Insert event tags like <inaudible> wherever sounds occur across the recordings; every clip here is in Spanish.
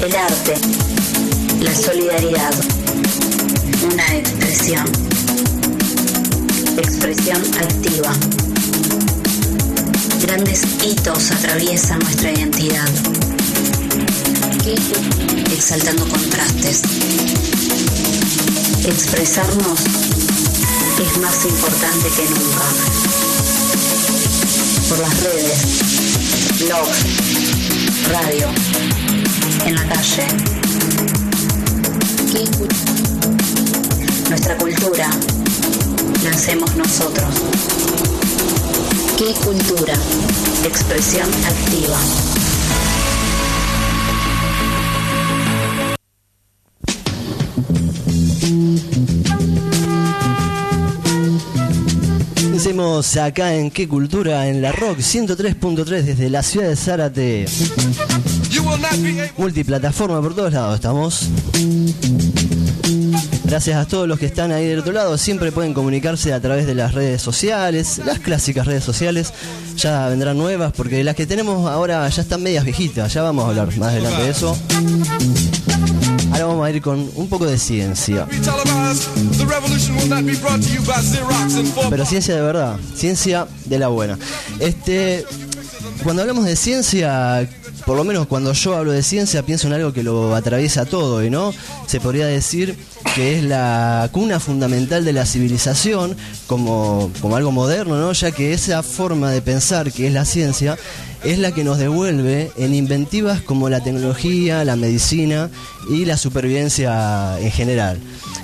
El arte, la solidaridad, una expresión, expresión activa. Grandes hitos atraviesan nuestra identidad, exaltando contrastes. Expresarnos es más importante que nunca. Por las redes, blogs, radio, en la calle. Nuestra cultura la hacemos nosotros. ¿Qué cultura? Expresión activa. Acá en Qué Cultura, en la Rock 103.3 desde la ciudad de Zárate. Multiplataforma por todos lados estamos. Gracias a todos los que están ahí del otro lado. Siempre pueden comunicarse a través de las redes sociales, las clásicas redes sociales. Ya vendrán nuevas porque las que tenemos ahora ya están medias viejitas. Ya vamos a hablar más adelante de eso. Ahora vamos a ir con un poco de ciencia. Pero ciencia de verdad, ciencia de la buena. Este, cuando hablamos de ciencia, por lo menos cuando yo hablo de ciencia, pienso en algo que lo atraviesa todo, ¿y no? Se podría decir que es la cuna fundamental de la civilización como, como algo moderno, ¿no? Ya que esa forma de pensar que es la ciencia es la que nos devuelve en inventivas como la tecnología, la medicina y la supervivencia en general.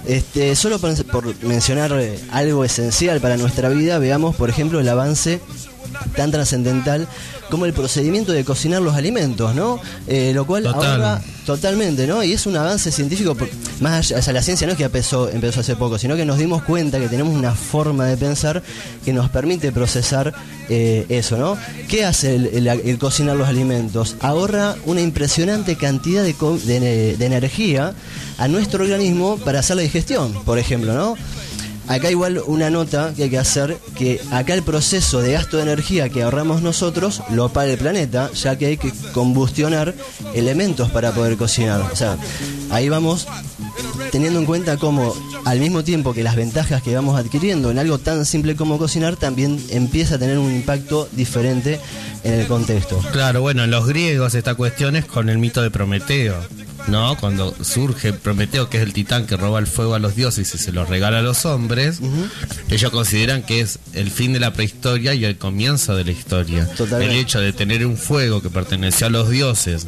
Este, solo por, por mencionar eh, algo esencial para nuestra vida, veamos por ejemplo el avance tan trascendental como el procedimiento de cocinar los alimentos, ¿no? Eh, lo cual Total. ahora totalmente, ¿no? Y es un avance científico, más allá, o sea, la ciencia no es que empezó, empezó hace poco, sino que nos dimos cuenta que tenemos una forma de pensar que nos permite procesar eh, eso, ¿no? ¿Qué hace el, el- el cocinar los alimentos? Ahorra una impresionante cantidad de- de energía a nuestro organismo para hacer la digestión, por ejemplo, ¿no? Acá igual una nota que hay que hacer, que acá el proceso de gasto de energía que ahorramos nosotros lo paga el planeta, ya que hay que combustionar elementos para poder cocinar. O sea, ahí vamos teniendo en cuenta cómo al mismo tiempo que las ventajas que vamos adquiriendo en algo tan simple como cocinar, también empieza a tener un impacto diferente en el contexto. Claro, bueno, en los griegos esta cuestión es con el mito de Prometeo, ¿no? Cuando surge Prometeo, que es el titán que roba el fuego a los dioses y se lo regala a los hombres, ellos consideran que es el fin de la prehistoria y el comienzo de la historia. Totalmente. El hecho de tener un fuego que perteneció a los dioses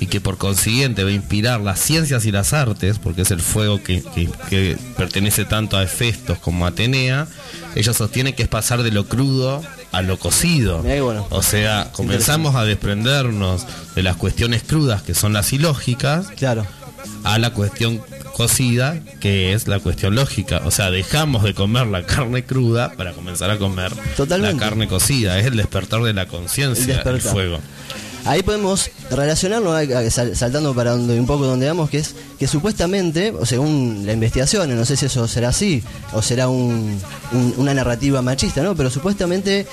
y que por consiguiente va a inspirar las ciencias y las artes, porque es el fuego que, que- que pertenece tanto a Hefestos como a Atenea, ellos sostienen que es pasar de lo crudo a lo cocido. Bueno. O sea, comenzamos a desprendernos de las cuestiones crudas que son las ilógicas Claro. a la cuestión cocida que es la cuestión lógica. O sea, dejamos de comer la carne cruda para comenzar a comer Totalmente. la carne cocida. Es el despertar de la conciencia, el, fuego. Ahí podemos relacionarlo, sal- saltando para donde un poco donde vamos, que es que supuestamente, o según la investigación, no sé si eso será así o será un- un- una narrativa machista, ¿no? Pero supuestamente,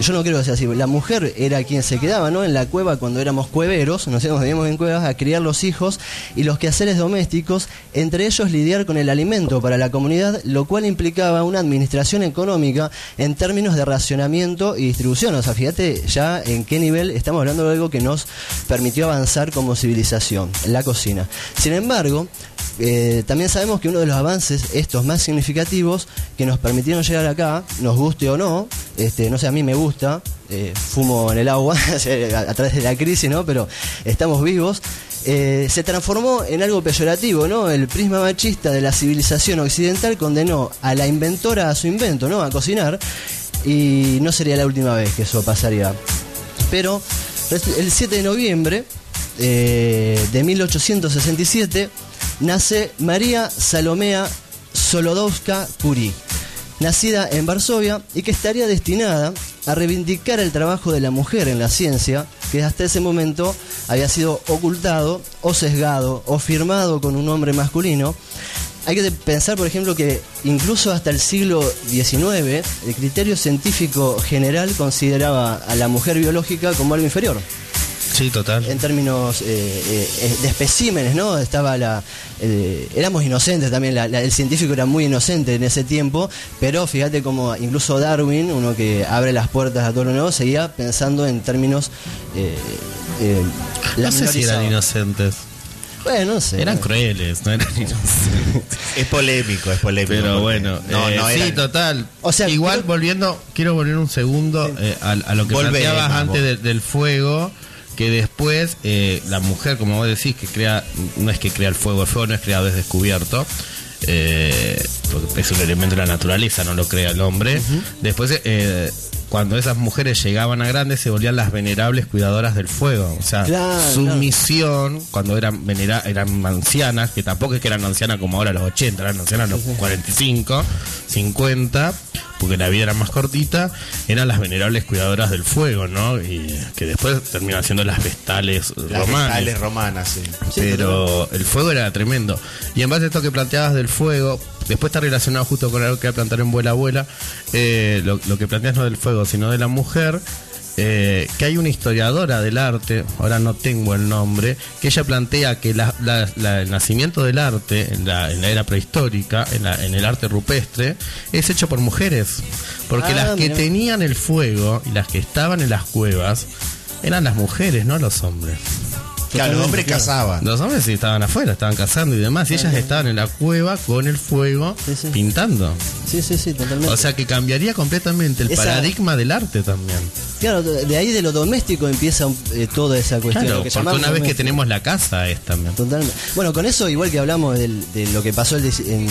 yo no creo que sea así. La mujer era quien se quedaba, ¿no? En la cueva cuando éramos cueveros, nos íbamos en cuevas a criar los hijos y los quehaceres domésticos, entre ellos lidiar con el alimento para la comunidad, lo cual implicaba una administración económica en términos de racionamiento y distribución. O sea, fíjate ya en qué nivel estamos hablando de algo que nos permitió avanzar como civilización, la cocina. Sin embargo, eh, también sabemos que uno de los avances, estos más significativos, que nos permitieron llegar acá, nos guste o no, este, no sé, a mí me gusta, eh, fumo en el agua <laughs> a, través de la crisis, ¿no? Pero estamos vivos. eh, se transformó en algo peyorativo, ¿no? El prisma machista de la civilización occidental condenó a la inventora a su invento, ¿no? A cocinar, y no sería la última vez que eso pasaría. Pero el 7 de noviembre eh, de 1867 nace María Salomea Solodowska Curie, nacida en Varsovia y que estaría destinada a reivindicar el trabajo de la mujer en la ciencia, que hasta ese momento había sido ocultado o sesgado o firmado con un nombre masculino. Hay que pensar, por ejemplo, que incluso hasta el siglo XIX, el criterio científico general consideraba a la mujer biológica como algo inferior. Sí, total. En términos eh, eh, de especímenes, ¿no? Estaba la. eh, éramos inocentes también, la- la- el científico era muy inocente en ese tiempo, pero fíjate como incluso Darwin, uno que abre las puertas a todo lo nuevo, seguía pensando en términos. Eh, eh, No sé si eran inocentes. Bueno, no sé. Eran crueles, no eran inocentes. <laughs> Es polémico, es polémico. Pero bueno, no, eh, no sí, eran- total. O sea, igual volviendo, quiero volver un segundo eh, a, a lo que Volvé, planteabas antes de- del fuego, que después eh, la mujer, como vos decís, que crea, no es que crea el fuego, el fuego no es creado, es descubierto. eh, porque es un elemento de la naturaleza, no lo crea el hombre. Después, eh, cuando esas mujeres llegaban a grandes, se volvían las venerables cuidadoras del fuego. O sea, Claro, su claro. misión, cuando eran venera eran ancianas, que tampoco es que eran ancianas como ahora a los 80, eran ancianas a los 45, 50, porque la vida era más cortita, eran las venerables cuidadoras del fuego, ¿no? Y que después terminan siendo las vestales Las romanas. vestales romanas, sí. Pero el fuego era tremendo. Y en base a esto que planteabas del fuego, después está relacionado justo con algo que va a plantear en Vuela Abuela, eh, lo, lo que planteas no del fuego, sino de la mujer, eh, que hay una historiadora del arte, ahora no tengo el nombre, que ella plantea que la- la- la- el nacimiento del arte en la, en era prehistórica, en, el arte rupestre, es hecho por mujeres. Porque Ah, las que tenían el fuego y las que estaban en las cuevas eran las mujeres, no los hombres. Claro, los hombres claro. cazaban. Los hombres sí estaban afuera, estaban cazando y demás, y ellas estaban en la cueva con el fuego Sí, sí. pintando. Sí, sí, sí, totalmente. O sea que cambiaría completamente el Esa- paradigma del arte también. claro, de ahí de lo doméstico empieza eh, toda esa cuestión. Claro, que porque una vez que tenemos la casa es también. Totalmente. Bueno, con eso, igual que hablamos del- de lo que pasó en-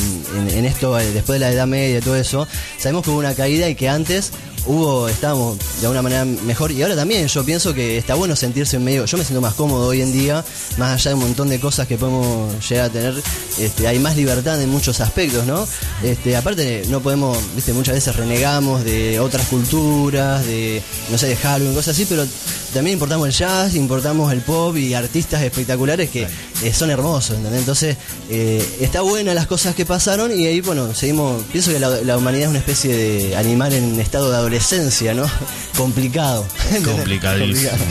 en esto eh, después de la Edad Media y todo eso, sabemos que hubo una caída y que antes hubo, estábamos de alguna manera mejor. Y ahora también yo pienso que está bueno sentirse en medio. Yo me siento más cómodo hoy en día, más allá de un montón de cosas que podemos llegar a tener. Este, hay más libertad en muchos aspectos, ¿no? Este, aparte, no podemos, viste, muchas veces renegamos de otras culturas, de, no sé, de Halloween, cosas así, pero también importamos el jazz, importamos el pop y artistas espectaculares que eh, son hermosos, ¿entendés? Entonces, eh, está buena las cosas que pasaron y ahí, bueno, seguimos, pienso que la, la humanidad es una especie de animal en estado de adolescencia, ¿no? <laughs> Complicado. Complicadísimo. Complicado.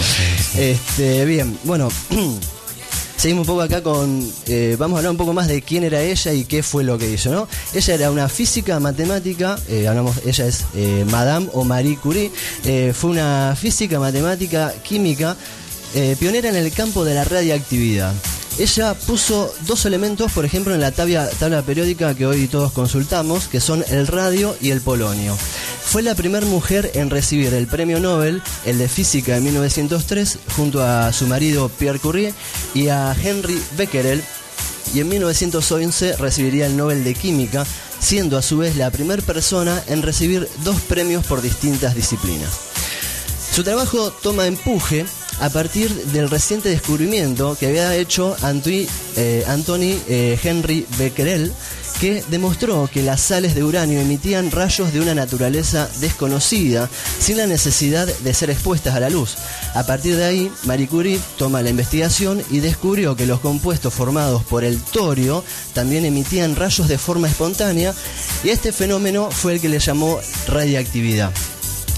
Este, bien, bueno. <clears throat> Seguimos un poco acá con. eh, vamos a hablar un poco más de quién era ella y qué fue lo que hizo, ¿no? Ella era una física matemática, eh, hablamos, ella es eh, Madame o Marie Curie, fue una física matemática química pionera en el campo de la radiactividad. Ella puso dos elementos, por ejemplo, en la tabla, periódica que hoy todos consultamos, que son el radio y el polonio. Fue la primera mujer en recibir el premio Nobel, el de física de 1903, junto a su marido Pierre Curie y a Henry Becquerel, y en 1911 recibiría el Nobel de Química, siendo a su vez la primera persona en recibir dos premios por distintas disciplinas. Su trabajo toma empuje a partir del reciente descubrimiento que había hecho Antui- eh, Anthony eh, Henry Becquerel, que demostró que las sales de uranio emitían rayos de una naturaleza desconocida, sin la necesidad de ser expuestas a la luz. A partir de ahí, Marie Curie toma la investigación y descubrió que los compuestos formados por el torio también emitían rayos de forma espontánea, y este fenómeno fue el que le llamó radiactividad.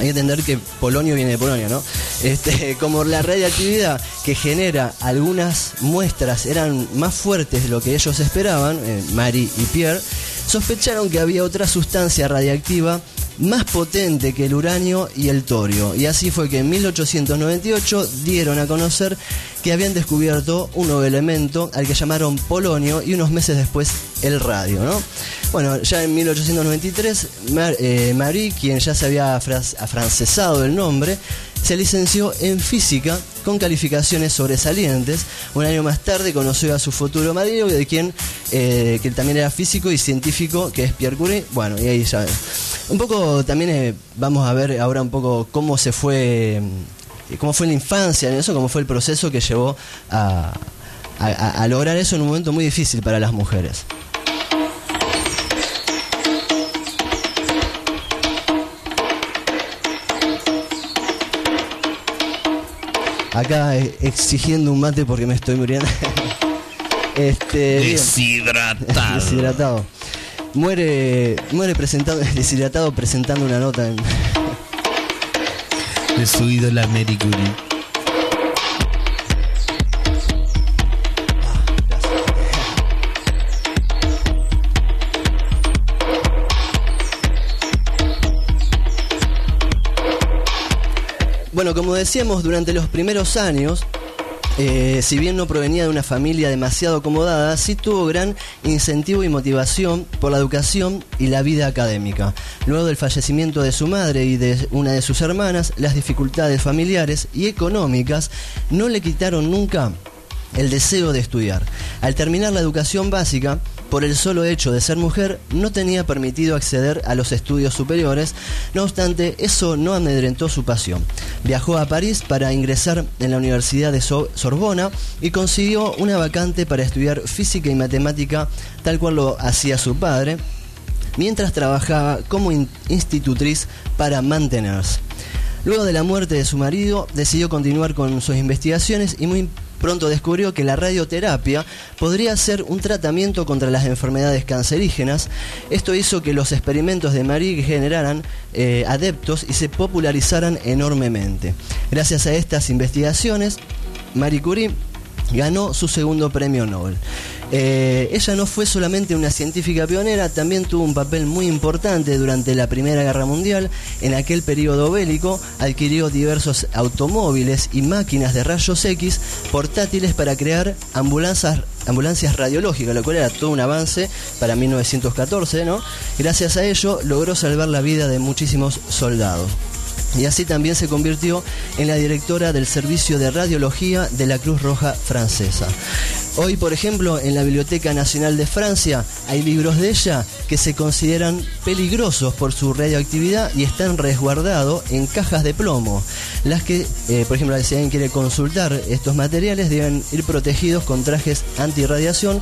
Hay que entender que polonio viene de Polonia, ¿no? Este, <laughs> como la radiactividad que genera algunas muestras eran más fuertes de lo que ellos esperaban, eh, Marie y Pierre, sospecharon que había otra sustancia radiactiva más potente que el uranio y el torio. Y así fue que en 1898 dieron a conocer que habían descubierto un nuevo elemento al que llamaron polonio y unos meses después el radio, ¿no? Bueno, ya en 1893, Mar- eh, Marie, quien ya se había afrancesado el nombre, se licenció en física con calificaciones sobresalientes. Un año más tarde conoció a su futuro marido, de quien eh, que también era físico y científico, que es Pierre Curie. Bueno, y ahí ya. Un poco también eh, vamos a ver ahora un poco cómo se fue, mm, cómo fue la infancia en eso, cómo fue el proceso que llevó a- a lograr eso en un momento muy difícil para las mujeres. Acá eh, exigiendo un mate porque me estoy muriendo. <laughs> este. Deshidratado. <laughs> deshidratado. Muere, muere presentando, <laughs> deshidratado presentando una nota en, De su Mary Curie. Bueno, como decíamos, durante los primeros años, eh, si bien no provenía de una familia demasiado acomodada, sí tuvo gran incentivo y motivación por la educación y la vida académica. Luego del fallecimiento de su madre y de una de sus hermanas, las dificultades familiares y económicas no le quitaron nunca el deseo de estudiar. Al terminar la educación básica, por el solo hecho de ser mujer, no tenía permitido acceder a los estudios superiores, no obstante, eso no amedrentó su pasión. Viajó a París para ingresar en la Universidad de So- Sorbona y consiguió una vacante para estudiar física y matemática, tal cual lo hacía su padre, mientras trabajaba como in- institutriz para mantenerse. Luego de la muerte de su marido, decidió continuar con sus investigaciones y muy pronto descubrió que la radioterapia podría ser un tratamiento contra las enfermedades cancerígenas. Esto hizo que los experimentos de Marie generaran eh, adeptos y se popularizaran enormemente. Gracias a estas investigaciones, Marie Curie ganó su segundo premio Nobel. Eh, ella no fue solamente una científica pionera, también tuvo un papel muy importante durante la Primera Guerra Mundial. En aquel periodo bélico adquirió diversos automóviles y máquinas de rayos X portátiles para crear ambulancias, ambulancias radiológicas, lo cual era todo un avance para 1914, ¿no? Gracias a ello logró salvar la vida de muchísimos soldados. Y así también se convirtió en la directora del Servicio de Radiología de la Cruz Roja Francesa. Hoy, por ejemplo, en la Biblioteca Nacional de Francia hay libros de ella que se consideran peligrosos por su radioactividad y están resguardados en cajas de plomo. Las que, eh, por ejemplo, si alguien quiere consultar estos materiales, deben ir protegidos con trajes antirradiación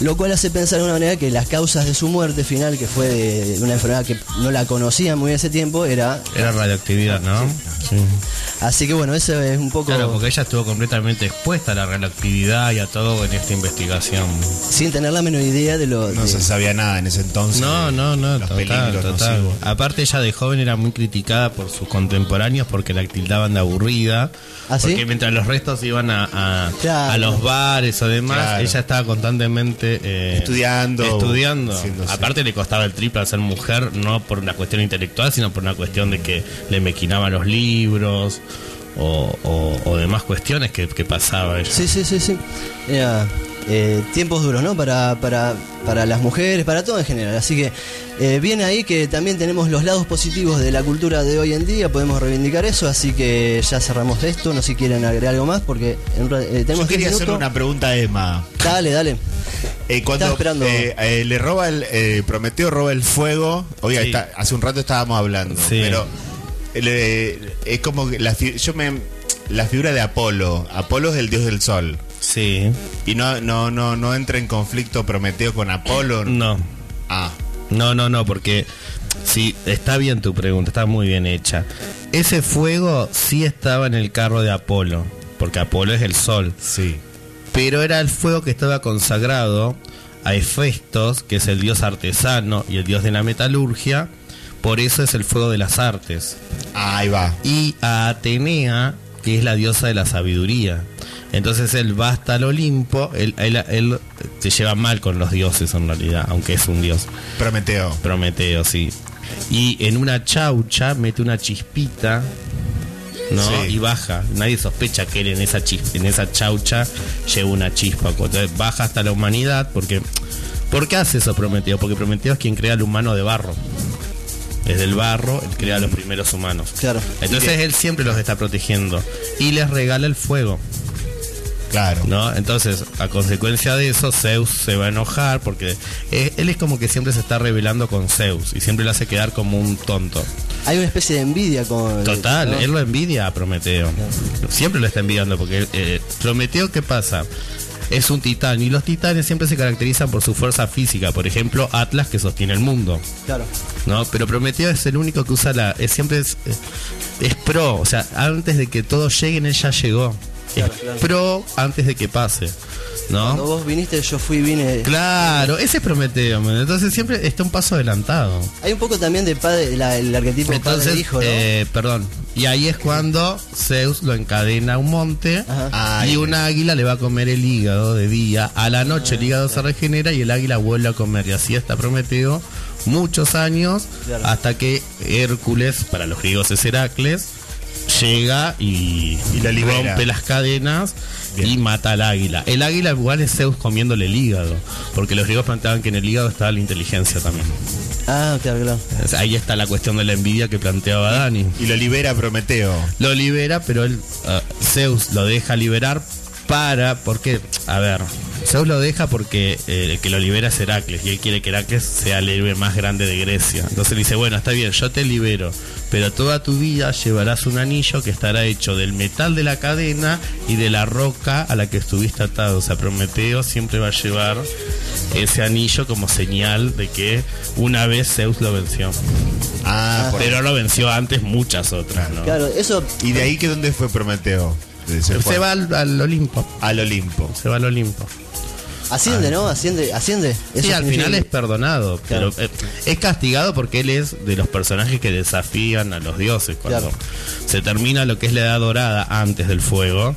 lo cual hace pensar de una manera que las causas de su muerte final, que fue de, una enfermedad que no la conocían muy ese tiempo, era... Era radioactividad, ¿no? Sí. Así que bueno, eso es un poco... Claro, porque ella estuvo completamente expuesta a la radioactividad y a todo en esta investigación. Sin tener la menor idea de lo... No de- se sabía nada en ese entonces. No, no, no, Los total, peligros total. nocivos. Aparte ella de joven era muy criticada por sus contemporáneos porque la tildaban de aburrida. ¿Ah, sí? Porque mientras los restos iban a, a, Claro. a los bares o demás, Claro. ella estaba constantemente eh, Estudiando, Estudiando. Aparte le costaba el triple al ser mujer, no por una cuestión intelectual, sino por una cuestión de que le mequinaban los libros o, o- o demás cuestiones que, que pasaba ella. Sí, sí, sí, sí. Era, eh, tiempos duros, ¿no? Para, para, para las mujeres, para todo en general. Así que eh, bien ahí que también tenemos los lados positivos de la cultura de hoy en día, podemos reivindicar eso, así que ya cerramos esto, no sé si quieren agregar algo más, porque en eh, Yo tenemos quería 10 hacer minutos. una pregunta a Emma. Dale, dale. Eh, cuando esperando. eh, eh, le roba el eh, Prometeo roba el fuego, oiga, Sí. está- hace un rato estábamos hablando, Sí. pero eh, es como que la, yo me la figura de Apolo, Apolo es el dios del sol Sí. y no no no no entra en conflicto Prometeo con Apolo. No. Ah, No, no, no, porque sí, está bien tu pregunta, está muy bien hecha. Ese fuego sí estaba en el carro de Apolo, porque Apolo es el sol, sí. pero era el fuego que estaba consagrado a Hefestos, que es el dios artesano y el dios de la metalurgia, por eso es el fuego de las artes. Ahí va. Y a Atenea, que es la diosa de la sabiduría. Entonces él va hasta el Olimpo, él, él- él se lleva mal con los dioses en realidad, aunque es un dios. Prometeo. Prometeo, sí. Y en una chaucha mete una chispita, ¿no? Sí. Y baja. Nadie sospecha que él en esa chis- en esa chaucha lleva una chispa. Entonces baja hasta la humanidad porque ¿Por qué hace eso Prometeo? Porque Prometeo es quien crea al humano de barro. Desde el barro, él crea a los primeros humanos. Claro. Entonces él siempre los está protegiendo. Y les regala el fuego. Claro. ¿No? Entonces, a consecuencia de eso, Zeus se va a enojar porque eh, él es como que siempre se está rebelando con Zeus y siempre le hace quedar como un tonto. Hay una especie de envidia con. Total, ¿no? él lo envidia a Prometeo. Siempre lo está envidiando porque eh, Prometeo, ¿qué pasa? Es un titán y los titanes siempre se caracterizan por su fuerza física. Por ejemplo, Atlas que sostiene el mundo. Claro. ¿no? Pero Prometeo es el único que usa la. Es, siempre es, es pro, o sea, antes de que todos lleguen, él ya llegó. Claro, es claro. pro antes de que pase. Cuando ¿No? vos viniste, yo fui, vine. Claro, ese es Prometeo, man. entonces siempre está un paso adelantado. Hay un poco también de padre, la- el arquetipo Entonces, padre-hijo, ¿no? eh, perdón, y ahí es cuando Zeus lo encadena a un monte Ajá. y un águila le va a comer el hígado de día. A la noche el hígado se regenera y el águila vuelve a comer. Y así está Prometeo muchos años Claro. hasta que Hércules, para los griegos es Heracles, llega y, Y lo libera. rompe las cadenas y mata al águila. El águila igual es Zeus comiéndole el hígado, porque los griegos planteaban que en el hígado estaba la inteligencia también. Ah, claro, Ahí está la cuestión de la envidia que planteaba Dani. Y lo libera Prometeo. Lo libera, pero él, ah, Zeus lo deja liberar para, porque, a ver, Zeus lo deja porque eh, el que lo libera es Heracles y él quiere que Heracles sea el héroe más grande de Grecia. Entonces le dice, bueno, está bien, yo te libero, pero toda tu vida llevarás un anillo que estará hecho del metal de la cadena y de la roca a la que estuviste atado. O sea, Prometeo siempre va a llevar ese anillo como señal de que una vez Zeus lo venció. Ah, Pero lo venció antes muchas otras, ¿no? Claro, eso. ¿Y de ahí que dónde fue Prometeo? Se, va al, al Olimpo. al Olimpo. Se va al Olimpo. Asciende, ¿no? Asciende, asciende. Sí, al significa final es perdonado, pero eh, es castigado porque él es de los personajes que desafían a los dioses. Cuando Claro. se termina lo que es la edad dorada antes del fuego,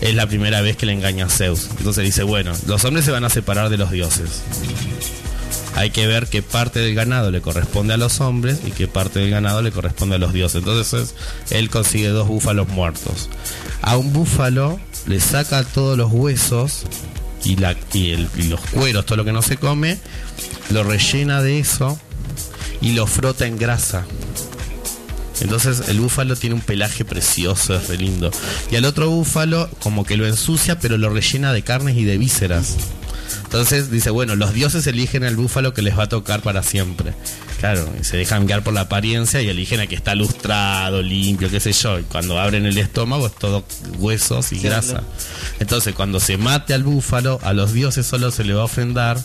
es la primera vez que le engaña a Zeus. Entonces dice, bueno, los hombres se van a separar de los dioses. Hay que ver qué parte del ganado le corresponde a los hombres y qué parte del ganado le corresponde a los dioses. Entonces él consigue dos búfalos muertos. A un búfalo le saca todos los huesos y, la, y, el- y los cueros, todo lo que no se come, lo rellena de eso y lo frota en grasa. Entonces el búfalo tiene un pelaje precioso, es lindo. Y al otro búfalo como que lo ensucia, pero lo rellena de carnes y de vísceras. Entonces dice, bueno, los dioses eligen al búfalo que les va a tocar para siempre. Claro, se dejan guiar por la apariencia y eligen a que está lustrado, limpio, qué sé yo. Y cuando abren el estómago es todo huesos y Sí, grasa. Entonces cuando se mate al búfalo, a los dioses solo se le va a ofrendar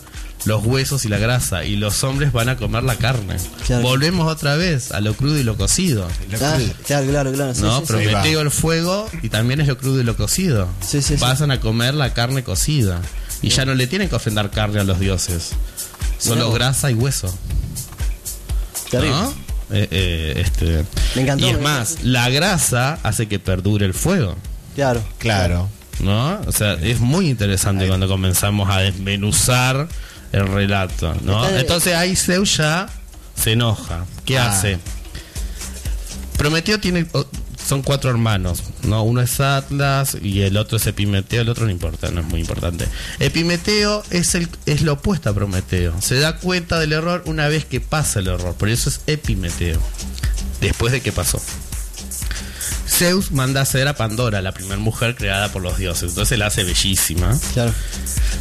los huesos y la grasa. Y los hombres van a comer la carne. Claro. Volvemos otra vez a lo crudo y lo cocido. Claro, claro, claro. sí, ¿no? sí. Prometeo el fuego y también es lo crudo y lo cocido. Sí, sí. Pasan a comer la carne cocida. Y ya no le tienen que ofrendar carne a los dioses. Solo grasa y hueso. Terrible. ¿no? Eh, eh, este. Me encantó, Y es me más, la grasa hace que perdure el fuego. Claro. Claro. ¿No? O sea, es muy interesante cuando comenzamos a desmenuzar el relato, ¿no? Está- Entonces ahí Zeus ya se enoja. ¿Qué Ah. hace? Prometeo tiene son cuatro hermanos, ¿no? Uno es Atlas y el otro es Epimeteo, el otro no importa, no es muy importante. Epimeteo es el es lo opuesto a Prometeo. Se da cuenta del error una vez que pasa el error, por eso es Epimeteo. Después de que pasó. Zeus manda a hacer a Pandora, la primera mujer creada por los dioses. Entonces la hace bellísima. Claro.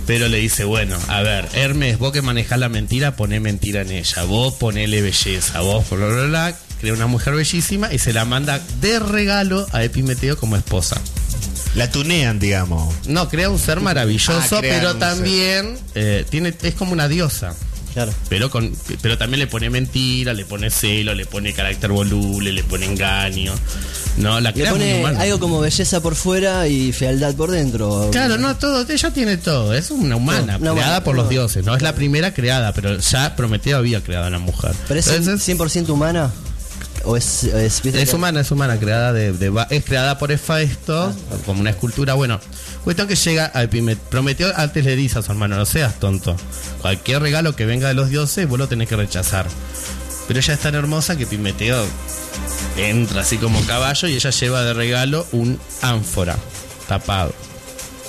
Pero le dice, bueno, a ver, Hermes, vos que manejás la mentira, poné mentira en ella. Vos ponele belleza. Vos, bla, bla, bla. Crea una mujer bellísima y se la manda de regalo a Epimeteo como esposa. La tunean, digamos. No, crea un ser maravilloso, Ah, crean pero también eh, tiene, es como una diosa. Claro. Pero, con, pero también le pone mentira, le pone celo, le pone carácter voluble, le pone engaño. No, la Le pone algo como belleza por fuera y fealdad por dentro. Claro, no, todo, ella tiene todo, es una humana, creada por los dioses, no es la primera creada, pero ya Prometeo había creado a una mujer. ¿Pero es Entonces, 100% humana? ¿O es.? Es, es humana, es humana, creada de, de es creada por Hefesto, como una escultura. Bueno, cuestión que llega a Epimet- Prometeo antes le dice a su hermano, no seas tonto. Cualquier regalo que venga de los dioses, vos lo tenés que rechazar. Pero ella es tan hermosa que Epimeteo entra así como caballo y ella lleva de regalo un ánfora tapado.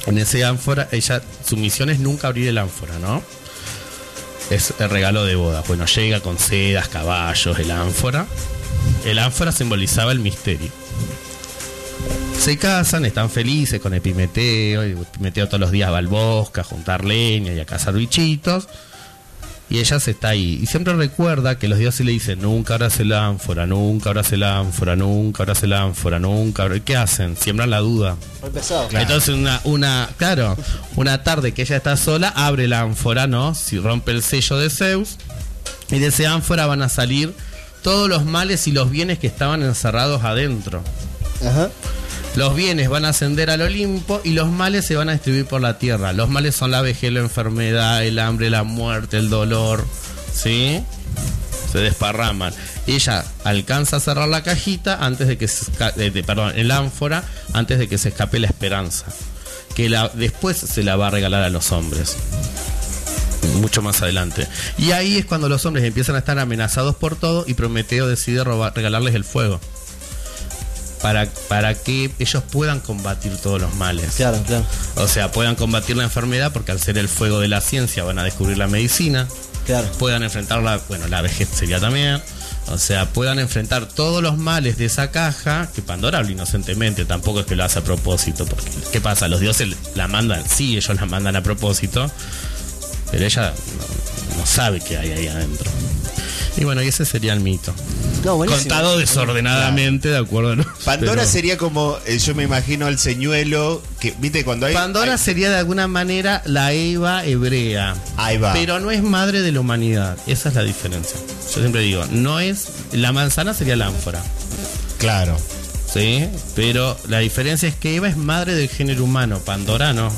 En ese ánfora, ella, su misión es nunca abrir el ánfora, ¿no? Es el regalo de boda. Bueno, llega con sedas, caballos, el ánfora. El ánfora simbolizaba el misterio. Se casan, están felices con Epimeteo. Y Epimeteo todos los días va al bosque a juntar leña y a cazar bichitos. Y ella se está ahí. Y siempre recuerda que los dioses le dicen, nunca abras el ánfora, nunca abras el ánfora, nunca abras el ánfora, nunca abras-". ¿Qué hacen? Siembran la duda. Muy pesado. Claro. Entonces una, una, claro, una tarde que ella está sola, abre la ánfora, ¿no? Si rompe el sello de Zeus, y de ese ánfora van a salir todos los males y los bienes que estaban encerrados adentro. Ajá. Los bienes van a ascender al Olimpo y los males se van a distribuir por la tierra. Los males son la vejez, la enfermedad, el hambre, la muerte, el dolor. ¿Sí? Se desparraman. Ella alcanza a cerrar la cajita antes de que se esca- eh, de- perdón, el ánfora antes de que se escape la esperanza. Que la, después se la va a regalar a los hombres. Mucho más adelante. Y ahí es cuando los hombres empiezan a estar amenazados por todo y Prometeo decide robar, regalarles el fuego. para, para que ellos puedan combatir todos los males. Claro, claro. O sea, puedan combatir la enfermedad porque al ser el fuego de la ciencia van a descubrir la medicina, Claro. puedan enfrentar la, bueno, la vejez sería también. O sea, puedan enfrentar todos los males de esa caja, que Pandora habla inocentemente, tampoco es que lo hace a propósito, porque ¿qué pasa? Los dioses la mandan, sí, ellos la mandan a propósito, pero ella no, no sabe qué hay ahí adentro. Y bueno, y ese sería el mito. No. Contado desordenadamente, de acuerdo. ¿no? Pandora Pero- sería como, eh, yo me imagino el señuelo, que, viste, cuando hay... Pandora hay- sería de alguna manera la Eva hebrea. Ahí va. Pero no es madre de la humanidad. Esa es la diferencia. Yo siempre digo, no es. La manzana sería la ánfora. Claro. ¿Sí? Pero la diferencia es que Eva es madre del género humano. Pandora no.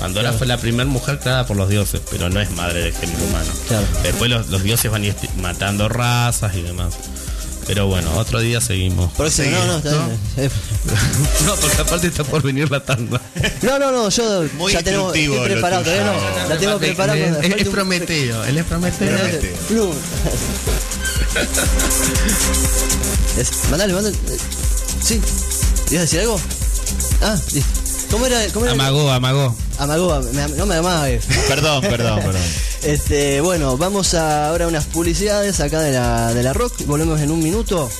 Pandora fue la primera mujer creada por los dioses, pero no es madre del género humano. Claro. Después los, los dioses van matando razas y demás. Pero bueno, otro día seguimos. Próximo, no, no, está ¿no? bien. <laughs> No, porque aparte está por venir la tanda. No, no, no, yo Muy ya tenemos estoy preparado, todavía no. La tengo preparada Es, es un- Prometeo, él es Prometeo. Prometeo. Blum. Es- mandale, mandale. Sí. ¿Ibas a decir algo? Ah, listo. ¿Cómo era? ¿Cómo era? Amagó, amagó. Amagó, me- no me amagues. Perdón, perdón, <laughs> perdón. Este, bueno, vamos a ahora a unas publicidades acá de la, de la rock. Volvemos en un minuto.